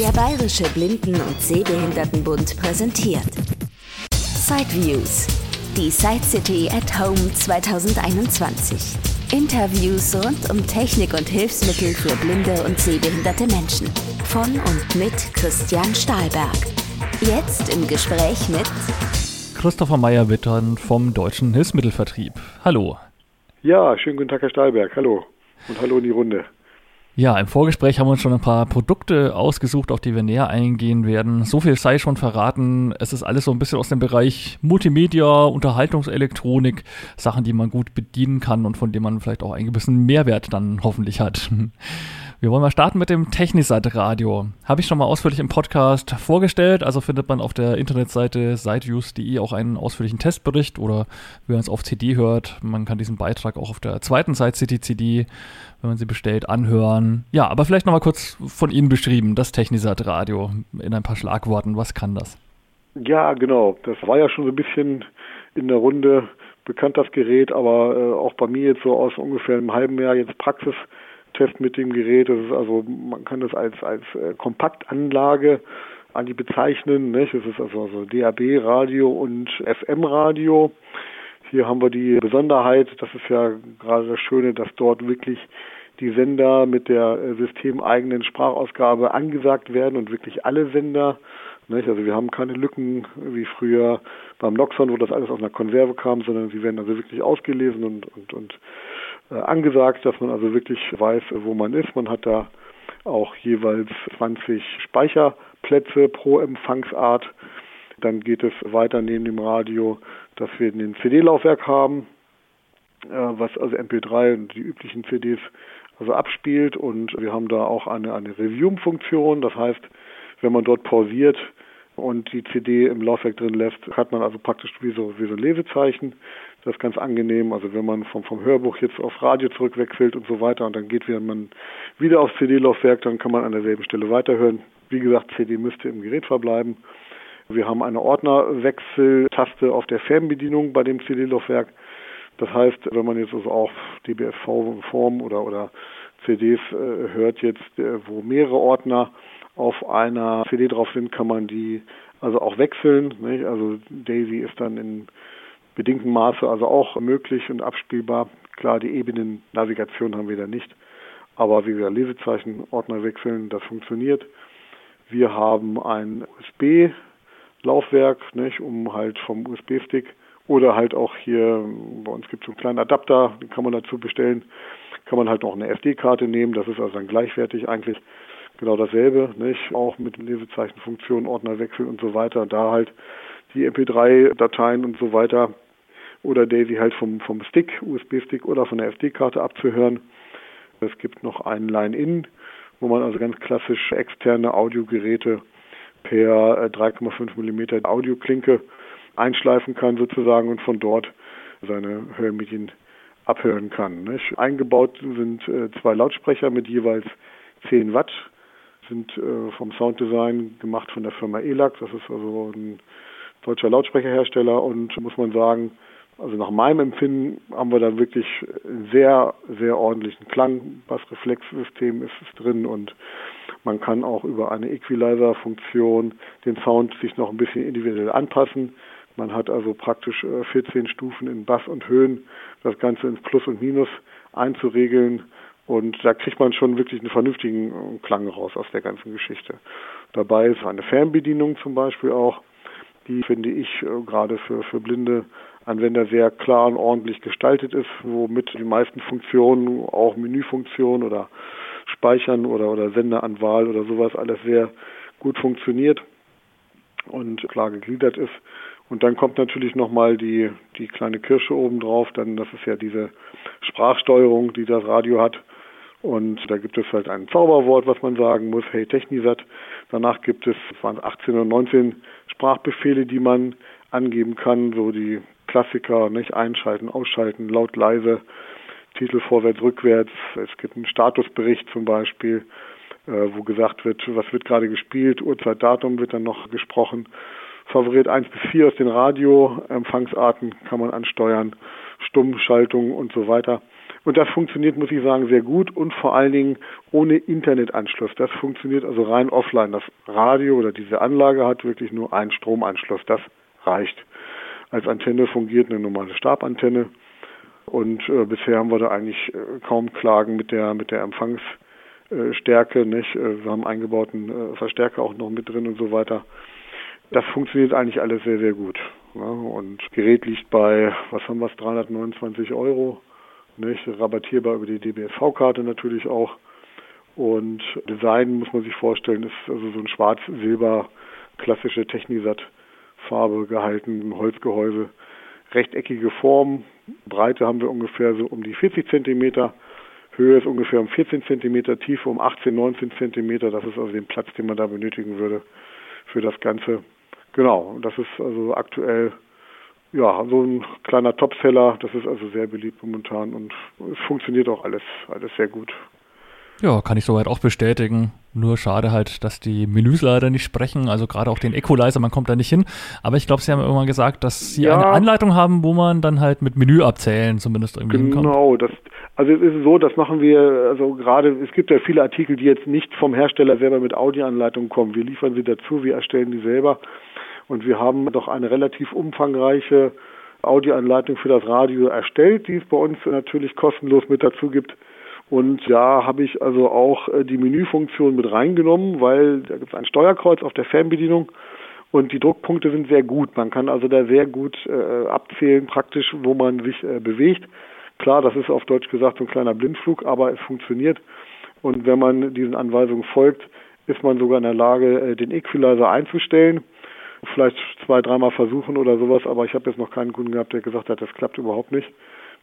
Der Bayerische Blinden- und Sehbehindertenbund präsentiert Sideviews, die Side City at Home 2021. Interviews rund um Technik und Hilfsmittel für blinde und sehbehinderte Menschen. Von und mit Christian Stahlberg. Jetzt im Gespräch mit Christopher Meyer-Wittern vom Deutschen Hilfsmittelvertrieb. Hallo. Ja, schönen guten Tag, Herr Stahlberg. Hallo. Und hallo in die Runde. Ja, im Vorgespräch haben wir uns schon ein paar Produkte ausgesucht, auf die wir näher eingehen werden. So viel sei schon verraten. Es ist alles so ein bisschen aus dem Bereich Multimedia, Unterhaltungselektronik, Sachen, die man gut bedienen kann und von denen man vielleicht auch einen gewissen Mehrwert dann hoffentlich hat. Wir wollen mal starten mit dem Technisat Radio. Habe ich schon mal ausführlich im Podcast vorgestellt. Also findet man auf der Internetseite siteviews.de auch einen ausführlichen Testbericht oder wenn man es auf CD hört, man kann diesen Beitrag auch auf der zweiten Seite City CD, wenn man sie bestellt, anhören. Ja, aber vielleicht nochmal kurz von Ihnen beschrieben, das Technisat Radio in ein paar Schlagworten. Was kann das? Ja, genau. Das war ja schon so ein bisschen in der Runde bekannt, das Gerät, aber äh, auch bei mir jetzt so aus ungefähr einem halben Jahr jetzt Praxis Test mit dem Gerät. Das ist also, man kann das als, als äh, Kompaktanlage eigentlich bezeichnen. Nicht? Es ist also, also DAB-Radio und FM-Radio. Hier haben wir die Besonderheit, das ist ja gerade das Schöne, dass dort wirklich die Sender mit der äh, systemeigenen Sprachausgabe angesagt werden und wirklich alle Sender. Nicht? Also wir haben keine Lücken wie früher beim Noxon, wo das alles aus einer Konserve kam, sondern sie werden also wirklich ausgelesen und, und, und angesagt, dass man also wirklich weiß, wo man ist. Man hat da auch jeweils 20 Speicherplätze pro Empfangsart. Dann geht es weiter neben dem Radio, dass wir ein CD-Laufwerk haben, äh, was also MP3 und die üblichen CDs also abspielt und wir haben da auch eine, eine Resume-Funktion. Das heißt, wenn man dort pausiert und die CD im Laufwerk drin lässt, hat man also praktisch wie so, wie so ein Lesezeichen. Das ist ganz angenehm. Also wenn man vom, vom Hörbuch jetzt auf Radio zurückwechselt und so weiter und dann geht man wieder aufs CD-Laufwerk, dann kann man an derselben Stelle weiterhören. Wie gesagt, CD müsste im Gerät verbleiben. Wir haben eine Ordnerwechseltaste auf der Fernbedienung bei dem CD-Laufwerk. Das heißt, wenn man jetzt also auch DBFV-Form oder, oder CDs äh, hört jetzt, äh, wo mehrere Ordner auf einer CD drauf sind, kann man die also auch wechseln. Nicht? Also Daisy ist dann in bedingtem Maße also auch möglich und abspielbar. Klar, die Ebenen-Navigation haben wir da nicht. Aber wie gesagt, Lesezeichen, Ordner wechseln, das funktioniert. Wir haben ein USB-Laufwerk, nicht, um halt vom USB-Stick oder halt auch hier, bei uns gibt es so einen kleinen Adapter, den kann man dazu bestellen. Kann man halt noch eine SD-Karte nehmen, das ist also dann gleichwertig eigentlich genau dasselbe, nicht? Auch mit Lesezeichenfunktion, Ordnerwechsel und so weiter. Da halt die MP3-Dateien und so weiter oder Daisy halt vom, vom Stick, USB-Stick oder von der SD-Karte abzuhören. Es gibt noch einen Line-In, wo man also ganz klassisch externe Audiogeräte per 3,5 äh, mm Audioklinke einschleifen kann sozusagen und von dort seine Hörmedien abhören kann. Nicht? Eingebaut sind äh, zwei Lautsprecher mit jeweils 10 Watt, sind äh, vom Sounddesign gemacht von der Firma ELAC. Das ist also ein deutscher Lautsprecherhersteller und muss man sagen, also nach meinem Empfinden haben wir da wirklich sehr, sehr ordentlichen Klang. Bassreflexsystem ist es drin und man kann auch über eine Equalizer-Funktion den Sound sich noch ein bisschen individuell anpassen. Man hat also praktisch 14 äh, Stufen in Bass und Höhen, das Ganze ins Plus und Minus einzuregeln. Und da kriegt man schon wirklich einen vernünftigen äh, Klang raus aus der ganzen Geschichte. Dabei ist eine Fernbedienung zum Beispiel auch, die finde ich äh, gerade für, für blinde Anwender sehr klar und ordentlich gestaltet ist, womit die meisten Funktionen, auch Menüfunktionen oder Speichern oder, oder Senderanwahl oder sowas alles sehr gut funktioniert und klar gegliedert ist. Und dann kommt natürlich nochmal die, die kleine Kirsche oben drauf, dann das ist ja diese Sprachsteuerung, die das Radio hat. Und da gibt es halt ein Zauberwort, was man sagen muss, hey Technisat. Danach gibt es, es waren 18 oder 19 Sprachbefehle, die man angeben kann, so die Klassiker, nicht einschalten, ausschalten, laut, leise, Titel vorwärts, rückwärts. Es gibt einen Statusbericht zum Beispiel, äh, wo gesagt wird, was wird gerade gespielt, Uhrzeit, Datum wird dann noch gesprochen. Favorit 1 bis 4 aus den Radioempfangsarten kann man ansteuern, Stummschaltung und so weiter. Und das funktioniert, muss ich sagen, sehr gut und vor allen Dingen ohne Internetanschluss. Das funktioniert also rein offline. Das Radio oder diese Anlage hat wirklich nur einen Stromanschluss. Das reicht. Als Antenne fungiert eine normale Stabantenne. Und äh, bisher haben wir da eigentlich äh, kaum Klagen mit der mit der Empfangsstärke. Nicht? Äh, wir haben eingebauten äh, Verstärker auch noch mit drin und so weiter. Das funktioniert eigentlich alles sehr, sehr gut. Ja? Und Gerät liegt bei, was haben wir, 329 Euro nicht? Rabattierbar über die DBSV-Karte natürlich auch. Und Design muss man sich vorstellen, ist also so ein schwarz-silber klassische Technisat-Farbe gehalten, ein Holzgehäuse, rechteckige Form. Breite haben wir ungefähr so um die 40 Zentimeter. Höhe ist ungefähr um 14 Zentimeter, Tiefe um 18, 19 Zentimeter. Das ist also den Platz, den man da benötigen würde für das Ganze. Genau, das ist also aktuell ja, so ein kleiner Topseller, das ist also sehr beliebt momentan und es funktioniert auch alles, alles sehr gut. Ja, kann ich soweit auch bestätigen. Nur schade halt, dass die Menüs leider nicht sprechen. Also gerade auch den Equalizer, man kommt da nicht hin. Aber ich glaube, Sie haben irgendwann gesagt, dass Sie ja, eine Anleitung haben, wo man dann halt mit Menü abzählen zumindest irgendwie genau, hinkommt. Genau, das, also es ist so, das machen wir, also gerade, es gibt ja viele Artikel, die jetzt nicht vom Hersteller selber mit Audioanleitung kommen. Wir liefern sie dazu, wir erstellen die selber. Und wir haben doch eine relativ umfangreiche Audioanleitung für das Radio erstellt, die es bei uns natürlich kostenlos mit dazu gibt. Und da habe ich also auch äh, die Menüfunktion mit reingenommen, weil da gibt es ein Steuerkreuz auf der Fernbedienung und die Druckpunkte sind sehr gut. Man kann also da sehr gut äh, abzählen, praktisch, wo man sich äh, bewegt. Klar, das ist auf Deutsch gesagt so ein kleiner Blindflug, aber es funktioniert. Und wenn man diesen Anweisungen folgt, ist man sogar in der Lage, äh, den Equalizer einzustellen vielleicht zwei, dreimal versuchen oder sowas, aber ich habe jetzt noch keinen Kunden gehabt, der gesagt hat, das klappt überhaupt nicht.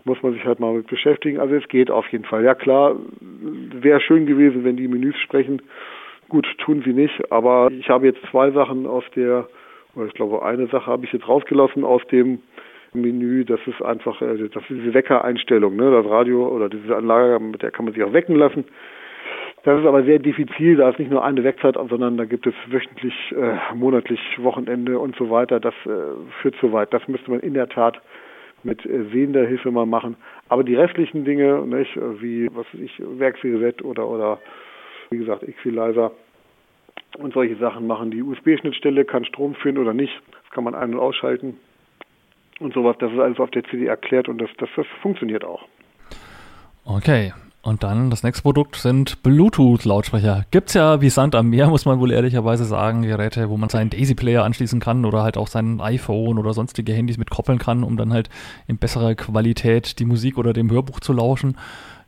Muss man sich halt mal mit beschäftigen. Also es geht auf jeden Fall. Ja klar, wäre schön gewesen, wenn die Menüs sprechen. Gut, tun sie nicht, aber ich habe jetzt zwei Sachen aus der, oder ich glaube eine Sache habe ich jetzt rausgelassen aus dem Menü, das ist einfach, äh, das ist diese Weckereinstellung, ne? Das Radio oder diese Anlage, mit der kann man sich auch wecken lassen. Das ist aber sehr diffizil, da ist nicht nur eine Wegzeit, sondern da gibt es wöchentlich, äh, monatlich, Wochenende und so weiter. Das äh, führt zu weit. Das müsste man in der Tat mit äh, sehender Hilfe mal machen. Aber die restlichen Dinge, nicht, wie was weiß ich, Werksreset oder oder wie gesagt Equalizer und solche Sachen machen. Die USB-Schnittstelle kann Strom führen oder nicht. Das kann man ein- und ausschalten und sowas. Das ist alles auf der CD erklärt und das, das, das funktioniert auch. Okay, und dann das nächste Produkt sind Bluetooth-Lautsprecher. Gibt's ja wie Sand am Meer, muss man wohl ehrlicherweise sagen, Geräte, wo man seinen Daisy-Player anschließen kann oder halt auch sein iPhone oder sonstige Handys mit koppeln kann, um dann halt in besserer Qualität die Musik oder dem Hörbuch zu lauschen.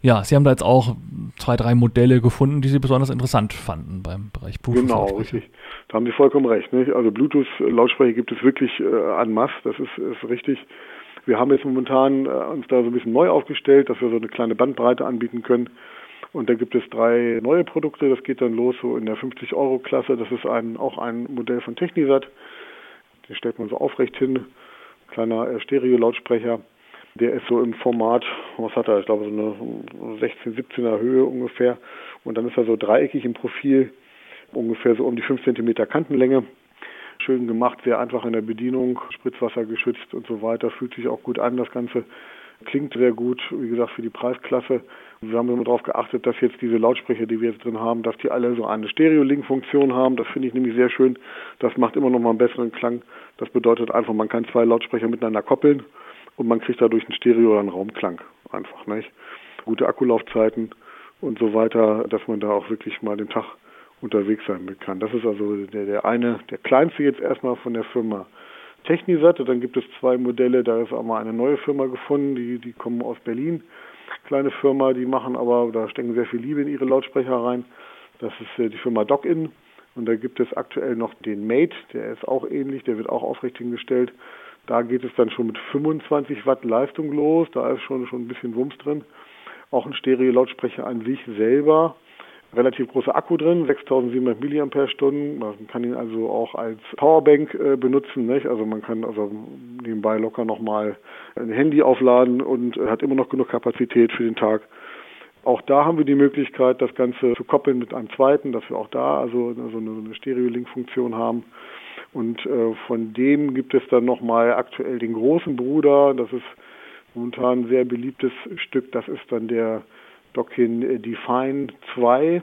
Ja, Sie haben da jetzt auch zwei, drei Modelle gefunden, die Sie besonders interessant fanden beim Bereich Bluetooth. Genau, richtig. Da haben Sie vollkommen recht. Nicht? Also Bluetooth-Lautsprecher gibt es wirklich äh, en masse, das ist, ist richtig. Wir haben jetzt momentan äh, uns da so ein bisschen neu aufgestellt, dass wir so eine kleine Bandbreite anbieten können. Und da gibt es drei neue Produkte. Das geht dann los so in der 50-Euro-Klasse. Das ist ein, auch ein Modell von Technisat. Den stellt man so aufrecht hin. Kleiner äh, Stereo-Lautsprecher. Der ist so im Format, was hat er? Ich glaube so eine 16, 17er Höhe ungefähr. Und dann ist er so dreieckig im Profil, ungefähr so um die 5 cm Kantenlänge schön gemacht, sehr einfach in der Bedienung, Spritzwasser geschützt und so weiter. Fühlt sich auch gut an, das Ganze. Klingt sehr gut, wie gesagt, für die Preisklasse. Wir haben immer darauf geachtet, dass jetzt diese Lautsprecher, die wir jetzt drin haben, dass die alle so eine Stereo-Link-Funktion haben. Das finde ich nämlich sehr schön. Das macht immer noch mal einen besseren Klang. Das bedeutet einfach, man kann zwei Lautsprecher miteinander koppeln und man kriegt dadurch einen Stereo- oder einen Raumklang. Einfach, nicht? Gute Akkulaufzeiten und so weiter, dass man da auch wirklich mal den Tag unterwegs sein kann. Das ist also der, der eine, der kleinste jetzt erstmal von der Firma Technisat. Dann gibt es zwei Modelle, da ist auch mal eine neue Firma gefunden, die, die kommen aus Berlin. Kleine Firma, die machen aber, da stecken sehr viel Liebe in ihre Lautsprecher rein. Das ist äh, die Firma Dockin. Und da gibt es aktuell noch den Mate, der ist auch ähnlich, der wird auch aufrecht hingestellt. Da geht es dann schon mit 25 Watt Leistung los, da ist schon, schon ein bisschen Wumms drin. Auch ein Stereo-Lautsprecher an sich selber relativ großer Akku drin, 6700 mAh. Man kann ihn also auch als Powerbank äh, benutzen. Nicht? Also man kann also nebenbei locker nochmal ein Handy aufladen und äh, hat immer noch genug Kapazität für den Tag. Auch da haben wir die Möglichkeit, das Ganze zu koppeln mit einem zweiten, dass wir auch da also, also eine, eine Stereo-Link-Funktion haben. Und äh, von dem gibt es dann nochmal aktuell den großen Bruder, das ist Momentan ein sehr beliebtes Stück, das ist dann der Dockin Define 2.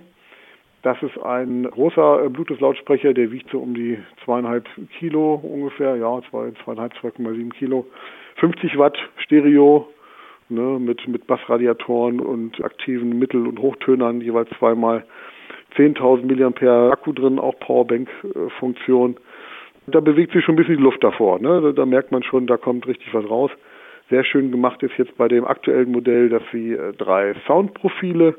Das ist ein großer äh, Bluetooth-Lautsprecher, der wiegt so um die zweieinhalb Kilo ungefähr, ja, zwei, zweieinhalb, 2,7 Kilo. 50 Watt Stereo, ne, mit, mit Bassradiatoren und aktiven Mittel- und Hochtönern, jeweils zweimal 10.000 mAh Akku drin, auch Powerbank-Funktion. Da bewegt sich schon ein bisschen die Luft davor. Ne? Da merkt man schon, da kommt richtig was raus. Sehr schön gemacht ist jetzt bei dem aktuellen Modell, dass Sie äh, drei Soundprofile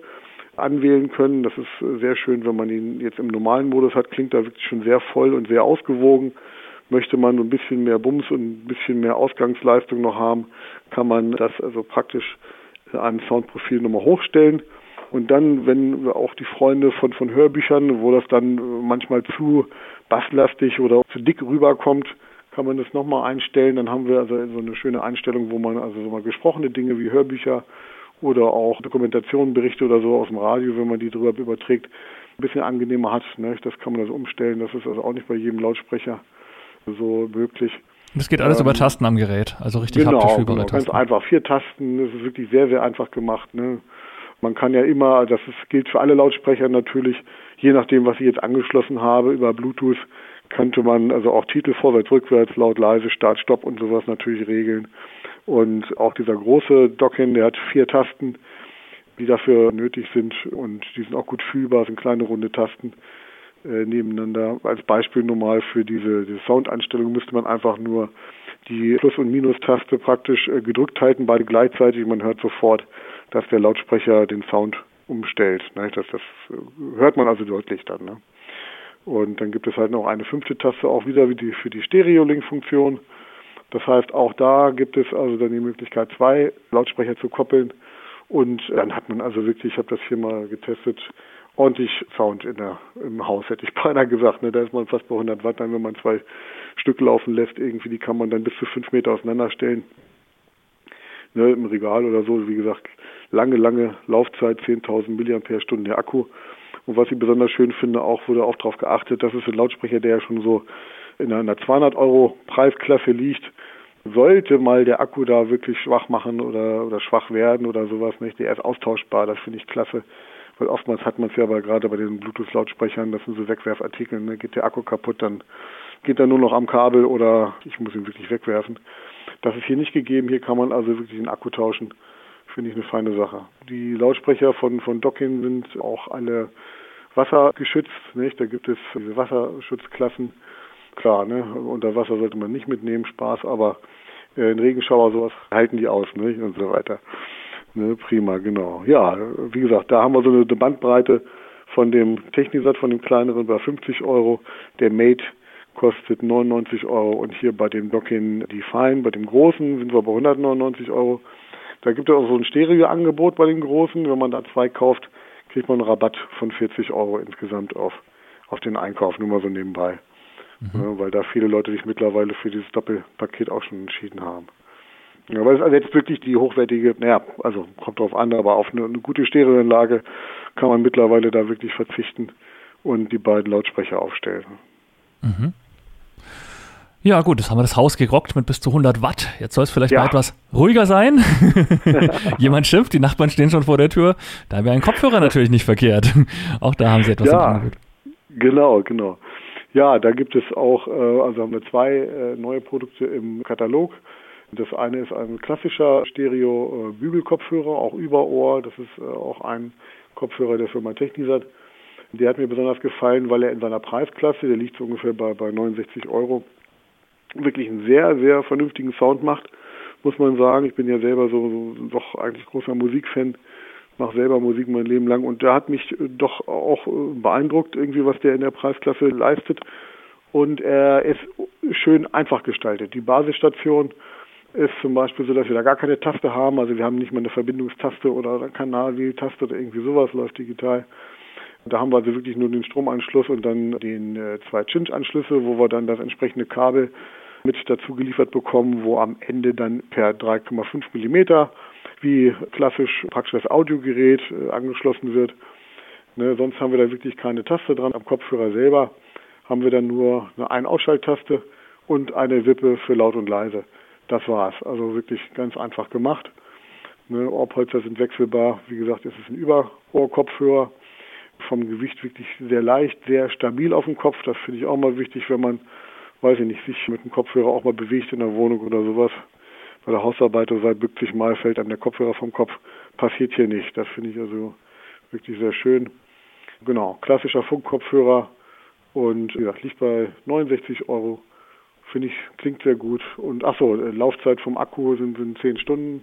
anwählen können. Das ist äh, sehr schön, wenn man ihn jetzt im normalen Modus hat, klingt da wirklich schon sehr voll und sehr ausgewogen. Möchte man ein bisschen mehr Bums und ein bisschen mehr Ausgangsleistung noch haben, kann man das also praktisch in einem Soundprofil nochmal hochstellen. Und dann, wenn auch die Freunde von, von Hörbüchern, wo das dann manchmal zu basslastig oder zu dick rüberkommt, kann man das nochmal einstellen. Dann haben wir also so eine schöne Einstellung, wo man also so mal gesprochene Dinge wie Hörbücher oder auch Dokumentationen, Berichte oder so aus dem Radio, wenn man die drüber überträgt, ein bisschen angenehmer hat. Ne? Das kann man also umstellen. Das ist also auch nicht bei jedem Lautsprecher so möglich. Das geht alles ähm, über Tasten am Gerät, also richtig genau, haptisch fühlbare genau, Tasten. Ganz einfach, vier Tasten, das ist wirklich sehr, sehr einfach gemacht. Ne? Man kann ja immer, das ist, gilt für alle Lautsprecher natürlich, je nachdem, was ich jetzt angeschlossen habe, über Bluetooth könnte man also auch Titel vorwärts, rückwärts, laut, leise, Start, Stopp und sowas natürlich regeln. Und auch dieser große Dockin, der hat vier Tasten, die dafür nötig sind und die sind auch gut fühlbar, sind kleine runde Tasten äh, nebeneinander. Als Beispiel normal für diese, diese Soundeinstellung müsste man einfach nur die Plus- und Minus-Taste praktisch äh, gedrückt halten, beide gleichzeitig. Man hört sofort, dass der Lautsprecher den Sound umstellt. Ne? Das, das äh, hört man also deutlich dann. Ne? Und dann gibt es halt noch eine fünfte Taste auch wieder wie die, für die Stereo-Link-Funktion. Das heißt, auch da gibt es also dann die Möglichkeit, zwei Lautsprecher zu koppeln. Und dann hat man also wirklich, ich habe das hier mal getestet, ordentlich Sound in der, im Haus, hätte ich beinahe gesagt. Ne? Da ist man fast bei 100 Watt, dann wenn man zwei Stück laufen lässt, irgendwie, die kann man dann bis zu fünf Meter auseinanderstellen. Ne, Im Regal oder so, wie gesagt, lange, lange Laufzeit, 10.000 mAh der Akku. Und was ich besonders schön finde, auch wurde auch darauf geachtet, das ist ein Lautsprecher, der ja schon so in einer 200 Euro Preisklasse liegt. Sollte mal der Akku da wirklich schwach machen oder, oder schwach werden oder sowas, nicht? Der ist austauschbar, das finde ich klasse. Weil oftmals hat man es ja aber gerade bei den Bluetooth-Lautsprechern, das sind so Wegwerfartikel, ne? geht der Akku kaputt, dann geht er nur noch am Kabel oder ich muss ihn wirklich wegwerfen. Das ist hier nicht gegeben, hier kann man also wirklich den Akku tauschen. Finde ich eine feine Sache. Die Lautsprecher von, von Dockin sind auch alle wassergeschützt, nicht? Da gibt es diese Wasserschutzklassen. Klar, ne? Unter Wasser sollte man nicht mitnehmen, Spaß, aber äh, in Regenschauer sowas halten die aus, nicht? Und so weiter. Ne, prima, genau. Ja, wie gesagt, da haben wir so eine Bandbreite von dem Technisat, von dem kleineren bei 50 Euro. Der Mate kostet 99 Euro und hier bei dem Dockin Define, bei dem großen, sind wir bei 199 Euro. Da gibt es auch so ein Stereo-Angebot bei den großen. Wenn man da zwei kauft, kriegt man einen Rabatt von 40 Euro insgesamt auf, auf den Einkauf, nur mal so nebenbei. Mhm. Ja, weil da viele Leute sich mittlerweile für dieses Doppelpaket auch schon entschieden haben. Ja, aber es ist also jetzt wirklich die hochwertige, naja, also kommt drauf an, aber auf eine, eine gute Stereoanlage kann man mittlerweile da wirklich verzichten und die beiden Lautsprecher aufstellen. Mhm. Ja, gut, jetzt haben wir das Haus gerockt mit bis zu 100 Watt. Jetzt soll es vielleicht ja. mal etwas ruhiger sein. Jemand schimpft, die Nachbarn stehen schon vor der Tür. Da wäre ein Kopfhörer natürlich nicht verkehrt. Auch da haben sie etwas ja, im Genau, genau. Ja, da gibt es auch, äh, also haben wir zwei äh, neue Produkte im Katalog. Das eine ist ein klassischer Stereo-Bügelkopfhörer, auch über Ohr. Das ist äh, auch ein Kopfhörer der Firma Technisat. Der hat mir besonders gefallen, weil er in seiner Preisklasse, der liegt so ungefähr bei, bei 69 Euro, wirklich einen sehr, sehr vernünftigen Sound macht, muss man sagen. Ich bin ja selber so, so doch eigentlich großer Musikfan, mache selber Musik mein Leben lang und der hat mich doch auch beeindruckt, irgendwie, was der in der Preisklasse leistet. Und er ist schön einfach gestaltet. Die Basisstation ist zum Beispiel so, dass wir da gar keine Taste haben. Also wir haben nicht mal eine Verbindungstaste oder eine Kanalwähltaste oder irgendwie sowas läuft digital. Da haben wir also wirklich nur den Stromanschluss und dann den äh, zwei Cinch-Anschlüsse, wo wir dann das entsprechende Kabel mit dazu geliefert bekommen, wo am Ende dann per 3,5 Millimeter wie klassisch praktisch das Audiogerät äh, angeschlossen wird. Ne, sonst haben wir da wirklich keine Taste dran. Am Kopfhörer selber haben wir dann nur eine Ein-Ausschalttaste und eine Wippe für laut und leise. das war's. Also wirklich ganz einfach gemacht. Ne, Ohrpolster sind wechselbar. Wie gesagt, es ist ein Überohrkopfhörer. Vom Gewicht wirklich sehr leicht, sehr stabil auf dem Kopf. Das finde ich auch mal wichtig, wenn man, weiß ich nicht, sich mit dem Kopfhörer auch mal bewegt in der Wohnung oder sowas. Bei der Hausarbeit oder so, bückt sich mal, fällt einem der Kopfhörer vom Kopf. Passiert hier nicht. Das finde ich also wirklich sehr schön. Genau, klassischer Funkkopfhörer und wie gesagt, liegt bei 69 Euro. Finde ich, klingt sehr gut. Und achso, Laufzeit vom Akku sind, sind 10 Stunden.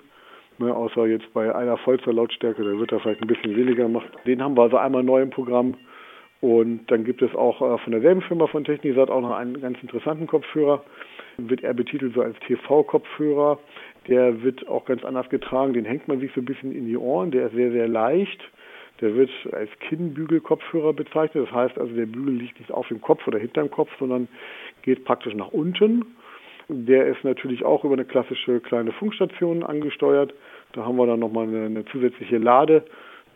Ne, außer jetzt bei einer Lautstärke, da wird er vielleicht ein bisschen weniger gemacht. Den haben wir also einmal neu im Programm. Und dann gibt es auch äh, von derselben Firma von Technisat auch noch einen ganz interessanten Kopfhörer. Wird er betitelt so als TV-Kopfhörer. Der wird auch ganz anders getragen. Den hängt man sich so ein bisschen in die Ohren. Der ist sehr, sehr leicht. Der wird als Kinnbügelkopfhörer bezeichnet. Das heißt also, der Bügel liegt nicht auf dem Kopf oder hinterm Kopf, sondern geht praktisch nach unten. Der ist natürlich auch über eine klassische kleine Funkstation angesteuert. Da haben wir dann nochmal eine, eine zusätzliche Lade.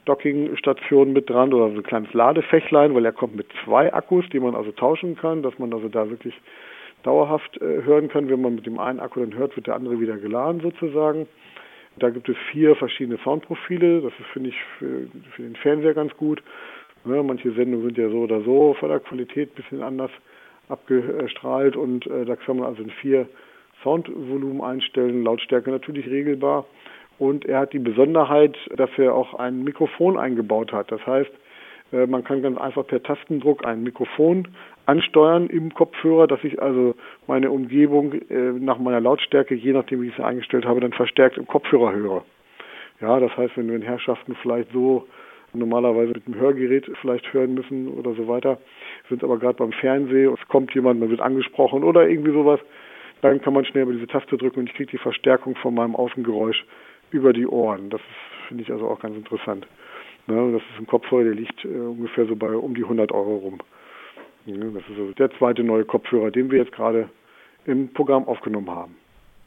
Dockingstation mit dran oder so ein kleines Ladefächlein, weil er kommt mit zwei Akkus, die man also tauschen kann, dass man also da wirklich dauerhaft äh, hören kann. Wenn man mit dem einen Akku dann hört, wird der andere wieder geladen sozusagen. Da gibt es vier verschiedene Soundprofile. Das finde ich, für, für, den Fernseher ganz gut. Ja, manche Sendungen sind ja so oder so von der Qualität ein bisschen anders abgestrahlt und äh, da kann man also in vier Soundvolumen einstellen, Lautstärke natürlich regelbar. Und er hat die Besonderheit, dass er auch ein Mikrofon eingebaut hat. Das heißt, äh, man kann ganz einfach per Tastendruck ein Mikrofon ansteuern im Kopfhörer, dass ich also meine Umgebung äh, nach meiner Lautstärke, je nachdem wie ich sie eingestellt habe, dann verstärkt im Kopfhörer höre. Ja, das heißt, wenn wir in Herrschaften vielleicht so normalerweise mit dem Hörgerät vielleicht hören müssen oder so weiter, sind aber gerade beim Fernsehen, es kommt jemand, man wird angesprochen oder irgendwie sowas, dann kann man schnell über diese Taste drücken und ich kriege die Verstärkung von meinem Außengeräusch über die Ohren. Das finde ich also auch ganz interessant. Ne, das ist ein Kopfhörer, der liegt äh, ungefähr so bei um die 100 Euro rum. Ja, das ist also der zweite neue Kopfhörer, den wir jetzt gerade im Programm aufgenommen haben.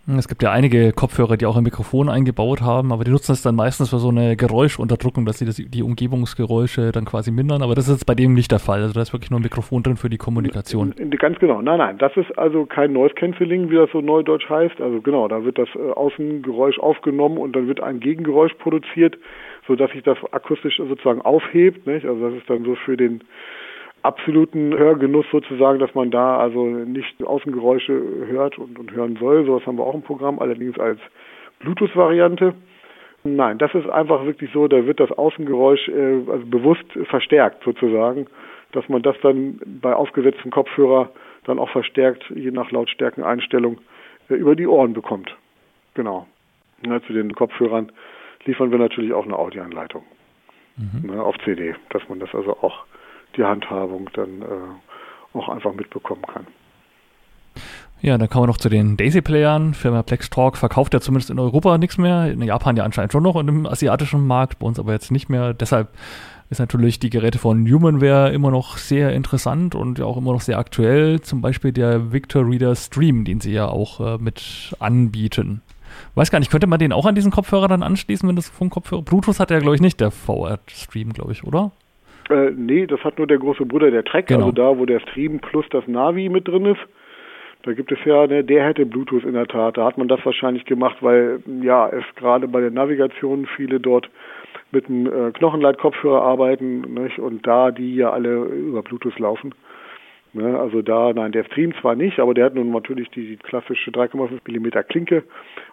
Es gibt ja einige Kopfhörer, die auch ein Mikrofon eingebaut haben, aber die nutzen es dann meistens für so eine Geräuschunterdrückung, dass sie das, die Umgebungsgeräusche dann quasi mindern. Aber das ist jetzt bei dem nicht der Fall. Also da ist wirklich nur ein Mikrofon drin für die Kommunikation. Ganz genau. Nein, nein, das ist also kein Noise Cancelling, wie das so neudeutsch heißt. Also genau, da wird das äh, Außengeräusch aufgenommen und dann wird ein Gegengeräusch produziert, sodass sich das akustisch sozusagen aufhebt. Nicht? Also das ist dann so für den absoluten Hörgenuss sozusagen, dass man da also nicht Außengeräusche hört und, und hören soll. Sowas haben wir auch im Programm, allerdings als Bluetooth-Variante. Nein, das ist einfach wirklich so, da wird das Außengeräusch äh, also bewusst verstärkt sozusagen, dass man das dann bei aufgesetzten Kopfhörer dann auch verstärkt, je nach Lautstärkeneinstellung, äh, über die Ohren bekommt. Genau. Ja, zu den Kopfhörern liefern wir natürlich auch eine Audioanleitung mhm. ne, auf CD, dass man das also auch die Handhabung dann äh, auch einfach mitbekommen kann. Ja, dann kommen wir noch zu den Daisy-Playern. Firma Plextalk verkauft ja zumindest in Europa nichts mehr. In Japan ja anscheinend schon noch und im asiatischen Markt, bei uns aber jetzt nicht mehr. Deshalb ist natürlich die Geräte von Humanware immer noch sehr interessant und auch immer noch sehr aktuell. Zum Beispiel der Victor Reader Stream, den sie ja auch äh, mit anbieten. Weiß gar nicht, könnte man den auch an diesen Kopfhörer dann anschließen, wenn das Funkkopfhörer. Bluetooth hat ja, glaube ich, nicht der VR-Stream, glaube ich, oder? Äh, nee, das hat nur der große Bruder, der Trek, genau. also da, wo der Stream plus das Navi mit drin ist. Da gibt es ja, ne, der hätte Bluetooth in der Tat. Da hat man das wahrscheinlich gemacht, weil ja es gerade bei der Navigation viele dort mit einem äh, Knochenleitkopfhörer arbeiten nicht? und da die ja alle über Bluetooth laufen. Ne? Also da, nein, der Stream zwar nicht, aber der hat nun natürlich die klassische 3,5 mm Klinke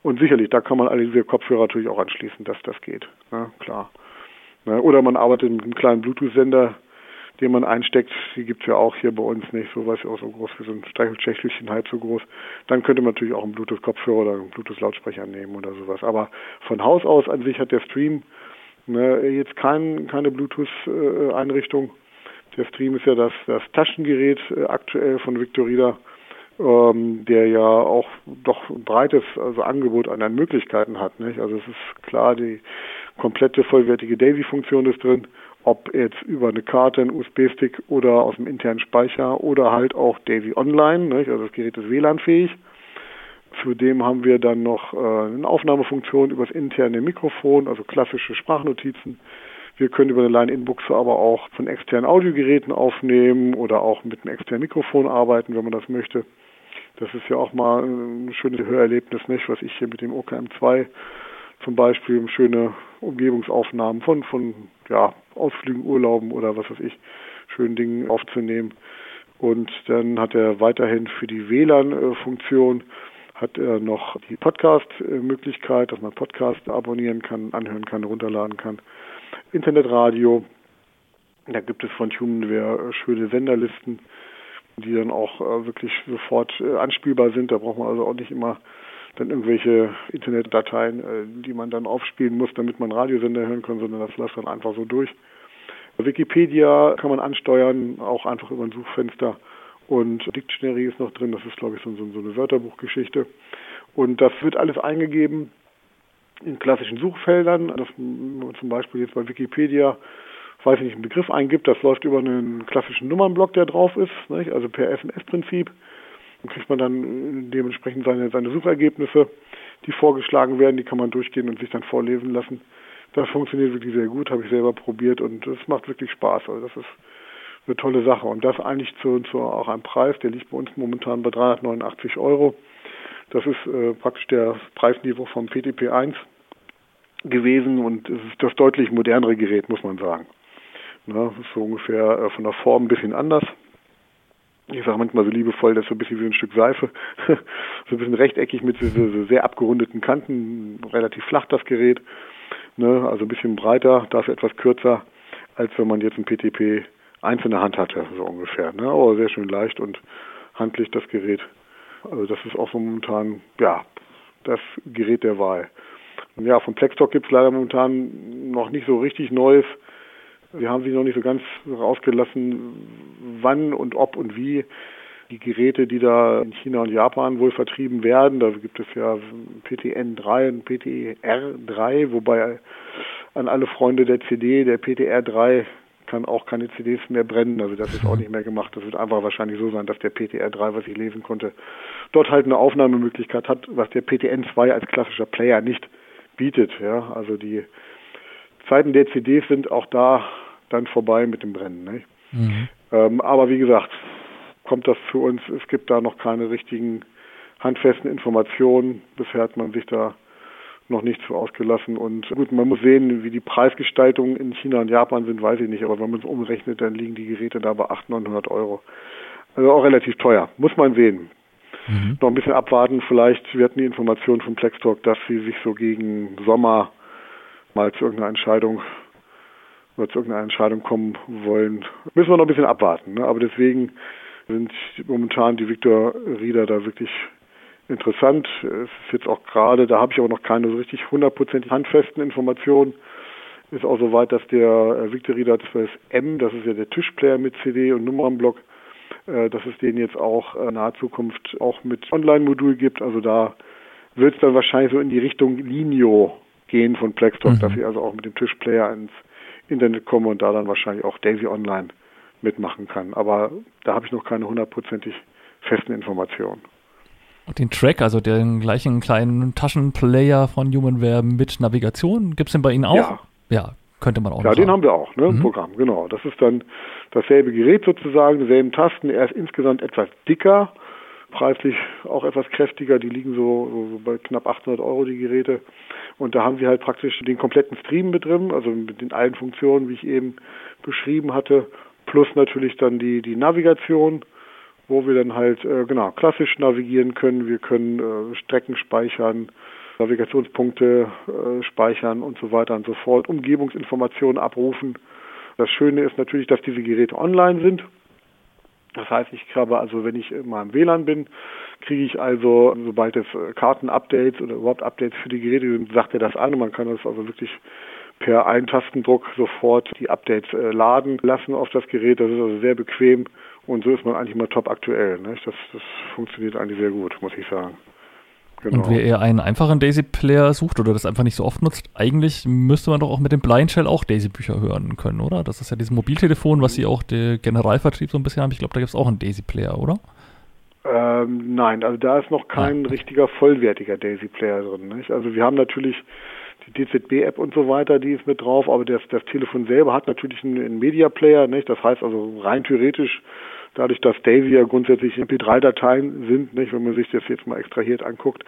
und sicherlich, da kann man alle diese Kopfhörer natürlich auch anschließen, dass das geht. Ne? Klar. Ne? Oder man arbeitet mit einem kleinen Bluetooth-Sender, den man einsteckt. Die gibt's ja auch hier bei uns nicht, so was ja auch so groß wie so ein Streicheltschächtelchen halt so groß. Dann könnte man natürlich auch einen Bluetooth-Kopfhörer oder einen Bluetooth-Lautsprecher nehmen oder sowas. Aber von Haus aus an sich hat der Stream ne, jetzt kein, keine Bluetooth-Einrichtung. Der Stream ist ja das, das Taschengerät äh, aktuell von Victorida, ähm, der ja auch doch ein breites also Angebot an Möglichkeiten hat. Nicht? Also es ist klar, die komplette vollwertige Daisy-Funktion ist drin, ob jetzt über eine Karte, einen USB-Stick oder aus dem internen Speicher oder halt auch Daisy Online, nicht? also das Gerät ist WLAN-fähig. Zudem haben wir dann noch äh, eine Aufnahmefunktion über das interne Mikrofon, also klassische Sprachnotizen. Wir können über eine Line-In-Buchse aber auch von externen Audiogeräten aufnehmen oder auch mit einem externen Mikrofon arbeiten, wenn man das möchte. Das ist ja auch mal ein schönes Hörerlebnis, nicht? Was ich hier mit dem OKM2 zum Beispiel schöne Umgebungsaufnahmen von, von ja, Ausflügen, Urlauben oder was weiß ich, schönen Dingen aufzunehmen. Und dann hat er weiterhin für die WLAN-Funktion hat er noch die Podcast-Möglichkeit, dass man Podcast abonnieren kann, anhören kann, runterladen kann. Internetradio, da gibt es von Humanware schöne Senderlisten, die dann auch äh, wirklich sofort äh, anspielbar sind. Da braucht man also auch nicht immer dann irgendwelche Internetdateien, äh, die man dann aufspielen muss, damit man Radiosender hören kann, sondern das läuft dann einfach so durch. Wikipedia kann man ansteuern, auch einfach über ein Suchfenster. Und Dictionary ist noch drin, das ist glaube ich so, so, eine Wörterbuchgeschichte. Und das wird alles eingegeben in klassischen Suchfeldern. Das, zum Beispiel jetzt bei Wikipedia, weiß ich nicht, einen Begriff eingibt, das läuft über einen klassischen Nummernblock, der drauf ist, nicht? also per SMS-Prinzip. Dann kriegt man dann dementsprechend seine, seine Suchergebnisse, die vorgeschlagen werden, die kann man durchgehen und sich dann vorlesen lassen. Das funktioniert wirklich sehr gut, habe ich selber probiert und es macht wirklich Spaß. Also das ist eine tolle Sache. Und das eigentlich zu, zu auch einem Preis, der liegt bei uns momentan bei 389 Euro. Das ist äh, praktisch der Preisniveau vom PTP 1 gewesen und es ist das deutlich modernere Gerät, muss man sagen. Das ist so ungefähr äh, von der Form ein bisschen anders. Ich sage manchmal so liebevoll, das ist so ein bisschen wie ein Stück Seife. so ein bisschen rechteckig mit so, so sehr abgerundeten Kanten, relativ flach das Gerät. Ne, also ein bisschen breiter, dafür etwas kürzer, als wenn man jetzt ein PTP einzelne Hand hatte, so ungefähr. Ne? Aber sehr schön leicht und handlich das Gerät. Also das ist auch so momentan, ja, das Gerät der Wahl. Ja, von Plextalk gibt es leider momentan noch nicht so richtig Neues. Wir haben sich noch nicht so ganz rausgelassen, wann und ob und wie die Geräte, die da in China und Japan wohl vertrieben werden. Da gibt es ja PTN3 und PTR3, wobei an alle Freunde der CD, der PTR3 kann auch keine CDs mehr brennen. Also das ist auch nicht mehr gemacht. Das wird einfach wahrscheinlich so sein, dass der PTR3, was ich lesen konnte, dort halt eine Aufnahmemöglichkeit hat, was der PTN2 als klassischer Player nicht bietet. Ja, also die Zeiten der CDs sind auch da dann vorbei mit dem Brennen. Ne? Mhm. Ähm, aber wie gesagt, kommt das für uns, es gibt da noch keine richtigen handfesten Informationen. Bisher hat man sich da noch nicht so ausgelassen. Und gut, man muss sehen, wie die Preisgestaltungen in China und Japan sind, weiß ich nicht. Aber wenn man es umrechnet, dann liegen die Geräte da bei 800, 900 Euro. Also auch relativ teuer. Muss man sehen. Mhm. Noch ein bisschen abwarten. Vielleicht, wir hatten die Information von Plextalk, dass sie sich so gegen Sommer mal zu irgendeiner Entscheidung oder zu irgendeiner Entscheidung kommen wollen. Müssen wir noch ein bisschen abwarten. Ne? Aber deswegen sind momentan die Victor Rieder da wirklich interessant. Es ist jetzt auch gerade, da habe ich aber noch keine so richtig hundertprozentig handfesten Informationen. Ist auch so weit, dass der äh, Victorida 12M, das ist ja der Tischplayer mit CD und Nummernblock, äh, dass es den jetzt auch in naher Zukunft auch mit Online-Modul gibt. Also da wird es dann wahrscheinlich so in die Richtung Linio gehen von Plextalk, mhm. dass ich also auch mit dem Tischplayer ins Internet komme und da dann wahrscheinlich auch Daisy Online mitmachen kann. Aber da habe ich noch keine hundertprozentig festen Informationen den Track, also den gleichen kleinen Taschenplayer von Humanware mit Navigation, gibt es den bei Ihnen auch? Ja. Ja, könnte man auch. Ja, den haben wir auch, ne, mhm. Programm, genau. Das ist dann dasselbe Gerät sozusagen, dieselben Tasten. Er ist insgesamt etwas dicker, preislich auch etwas kräftiger. Die liegen so, so bei knapp 800 Euro, die Geräte. Und da haben sie halt praktisch den kompletten Stream mit drin, also mit den allen Funktionen, wie ich eben beschrieben hatte, plus natürlich dann die, die Navigation wo wir dann halt äh, genau klassisch navigieren können. Wir können äh, Strecken speichern, Navigationspunkte äh, speichern und so weiter und so fort, Umgebungsinformationen abrufen. Das Schöne ist natürlich, dass diese Geräte online sind. Das heißt, ich habe also, wenn ich mal im WLAN bin, kriege ich also, sobald es äh, Karten-Updates oder überhaupt Updates für die Geräte sind, sagt er das an und man kann das also wirklich per Eintastendruck sofort die Updates äh, laden lassen auf das Gerät. Das ist also sehr bequem und so ist man eigentlich mal top aktuell. Das, das funktioniert eigentlich sehr gut, muss ich sagen. Genau. Und wer eher einen einfachen Daisy-Player sucht oder das einfach nicht so oft nutzt, eigentlich müsste man doch auch mit dem Blind Shell auch Daisy-Bücher hören können, oder? Das ist ja dieses Mobiltelefon, was sie auch der Generalvertrieb so ein bisschen haben. Ich glaube, da gibt es auch einen Daisy-Player, oder? Ähm, nein, also da ist noch kein ah. richtiger vollwertiger Daisy-Player drin. Nicht? Also wir haben natürlich die DZB-App und so weiter, die ist mit drauf, aber das, das Telefon selber hat natürlich einen, einen Media-Player, nicht? Das heißt also rein theoretisch dadurch, dass Daisy ja grundsätzlich MP3-Dateien sind, nicht, wenn man sich das jetzt mal extrahiert anguckt,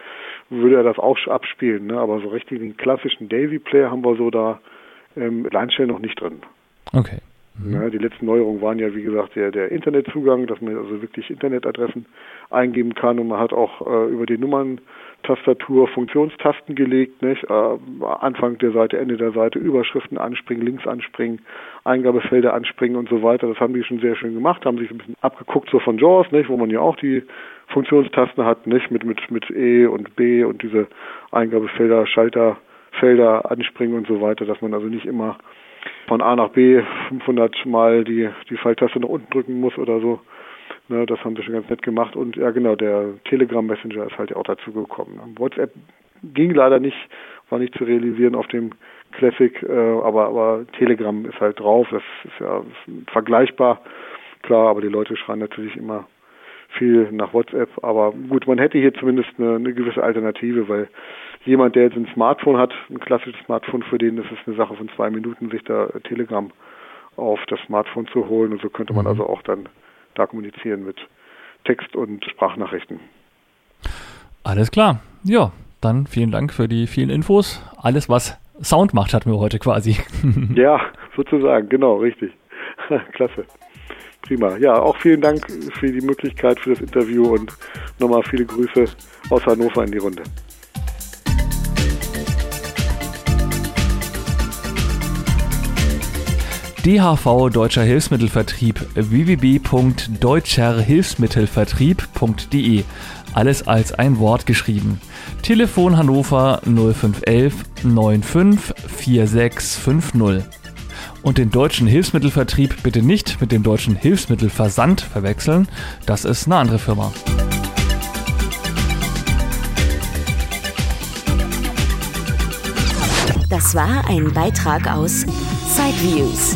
würde er das auch abspielen. Ne? Aber so richtig den klassischen Daisy-Player haben wir so da ähm, Alleinstellen noch nicht drin. Okay. Mhm. Ja, die letzten Neuerungen waren ja, wie gesagt, der, der Internetzugang, dass man also wirklich Internetadressen eingeben kann und man hat auch äh, über die Nummern-Tastatur Funktionstasten gelegt, nicht? Äh, Anfang der Seite, Ende der Seite, Überschriften anspringen, Links anspringen, Eingabefelder anspringen und so weiter. Das haben die schon sehr schön gemacht, haben sich ein bisschen abgeguckt so von JAWS, nicht? Wo man ja auch die Funktionstasten hat, nicht? Mit, mit, mit E und B und diese Eingabefelder, Schalterfelder anspringen und so weiter, dass man also nicht immer von A nach B 500 Mal die, die Pfeiltaste nach unten drücken muss oder so. Ne, das haben sie schon ganz nett gemacht. Und ja, genau, der Telegram Messenger ist halt auch dazu gekommen. WhatsApp ging leider nicht, war nicht zu realisieren auf dem Classic, äh, aber, aber Telegram ist halt drauf. Das ist ja vergleichbar. Klar, aber die Leute schreien natürlich immer viel nach WhatsApp. Aber gut, man hätte hier zumindest eine, eine gewisse Alternative, weil jemand, der jetzt ein Smartphone hat, ein klassisches Smartphone, für den ist es eine Sache von zwei Minuten, sich da Telegram auf das Smartphone zu holen. Und so könnte man mhm. also auch dann da kommunizieren mit Text- und Sprachnachrichten. Alles klar. Ja, dann vielen Dank für die vielen Infos. Alles, was Sound macht, hatten wir heute quasi. ja, sozusagen, genau, richtig. Klasse. Prima. Ja, auch vielen Dank für die Möglichkeit für das Interview und nochmal viele Grüße aus Hannover in die Runde. DHV Deutscher Hilfsmittelvertrieb www.deutscherhilfsmittelvertrieb.de alles als ein Wort geschrieben. Telefon Hannover 0511 95 4650. Und den deutschen Hilfsmittelvertrieb bitte nicht mit dem deutschen Hilfsmittelversand verwechseln, das ist eine andere Firma. Das war ein Beitrag aus Sideviews